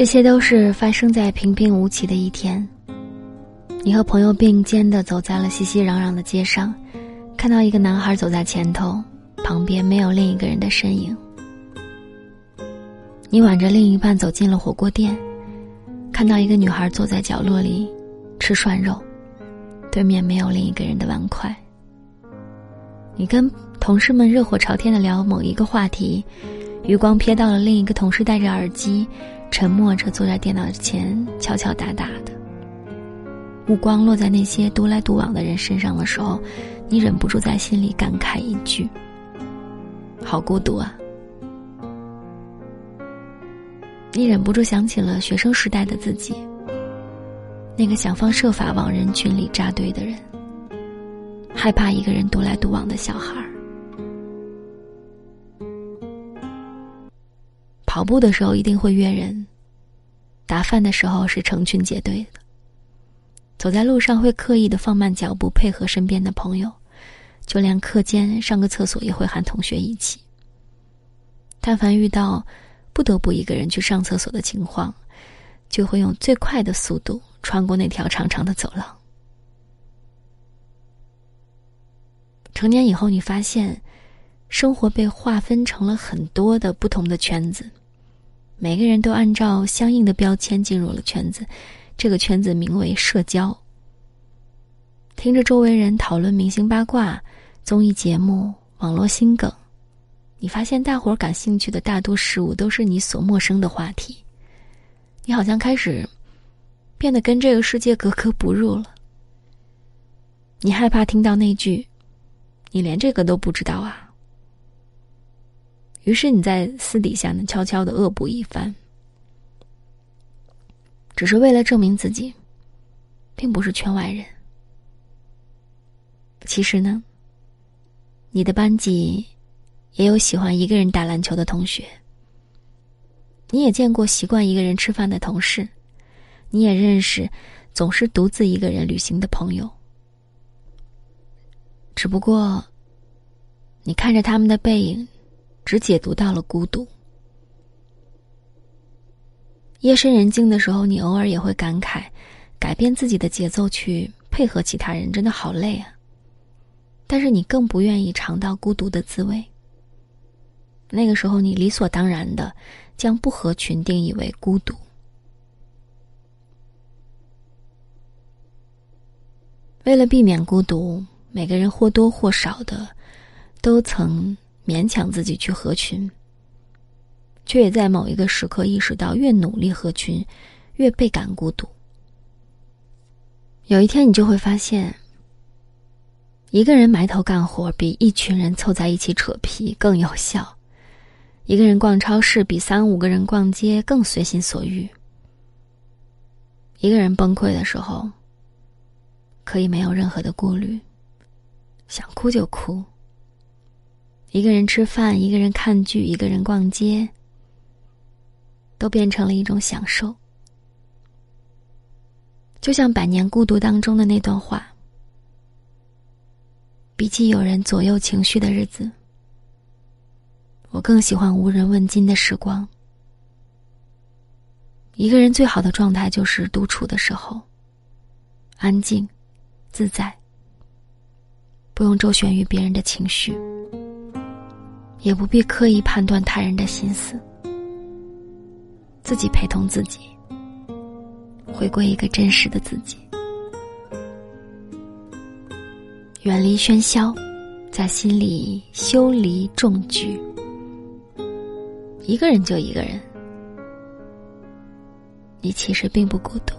这些都是发生在平平无奇的一天。你和朋友并肩的走在了熙熙攘攘的街上，看到一个男孩走在前头，旁边没有另一个人的身影。你挽着另一半走进了火锅店，看到一个女孩坐在角落里吃涮肉，对面没有另一个人的碗筷。你跟同事们热火朝天的聊某一个话题，余光瞥到了另一个同事戴着耳机，沉默着坐在电脑前敲敲打打的。目光落在那些独来独往的人身上的时候，你忍不住在心里感慨一句：“好孤独啊！”你忍不住想起了学生时代的自己，那个想方设法往人群里扎堆的人，害怕一个人独来独往的小孩儿。跑步的时候一定会约人，打饭的时候是成群结队的。走在路上会刻意的放慢脚步配合身边的朋友，就连课间上个厕所也会喊同学一起。但凡遇到不得不一个人去上厕所的情况，就会用最快的速度穿过那条长长的走廊。成年以后，你发现，生活被划分成了很多的不同的圈子，每个人都按照相应的标签进入了圈子。这个圈子名为社交。听着周围人讨论明星八卦、综艺节目、网络新梗，你发现大伙儿感兴趣的大多事物都是你所陌生的话题。你好像开始变得跟这个世界格格不入了。你害怕听到那句“你连这个都不知道啊”，于是你在私底下呢悄悄的恶补一番。只是为了证明自己，并不是圈外人。其实呢，你的班级也有喜欢一个人打篮球的同学，你也见过习惯一个人吃饭的同事，你也认识总是独自一个人旅行的朋友。只不过，你看着他们的背影，只解读到了孤独。夜深人静的时候，你偶尔也会感慨，改变自己的节奏去配合其他人，真的好累啊。但是你更不愿意尝到孤独的滋味。那个时候，你理所当然的将不合群定义为孤独。为了避免孤独，每个人或多或少的都曾勉强自己去合群。却也在某一个时刻意识到，越努力合群，越倍感孤独。有一天，你就会发现，一个人埋头干活比一群人凑在一起扯皮更有效；一个人逛超市比三五个人逛街更随心所欲；一个人崩溃的时候，可以没有任何的顾虑，想哭就哭；一个人吃饭，一个人看剧，一个人逛街。都变成了一种享受，就像《百年孤独》当中的那段话：“比起有人左右情绪的日子，我更喜欢无人问津的时光。一个人最好的状态就是独处的时候，安静、自在，不用周旋于别人的情绪，也不必刻意判断他人的心思。”自己陪同自己，回归一个真实的自己，远离喧嚣，在心里修篱种菊。一个人就一个人，你其实并不孤独。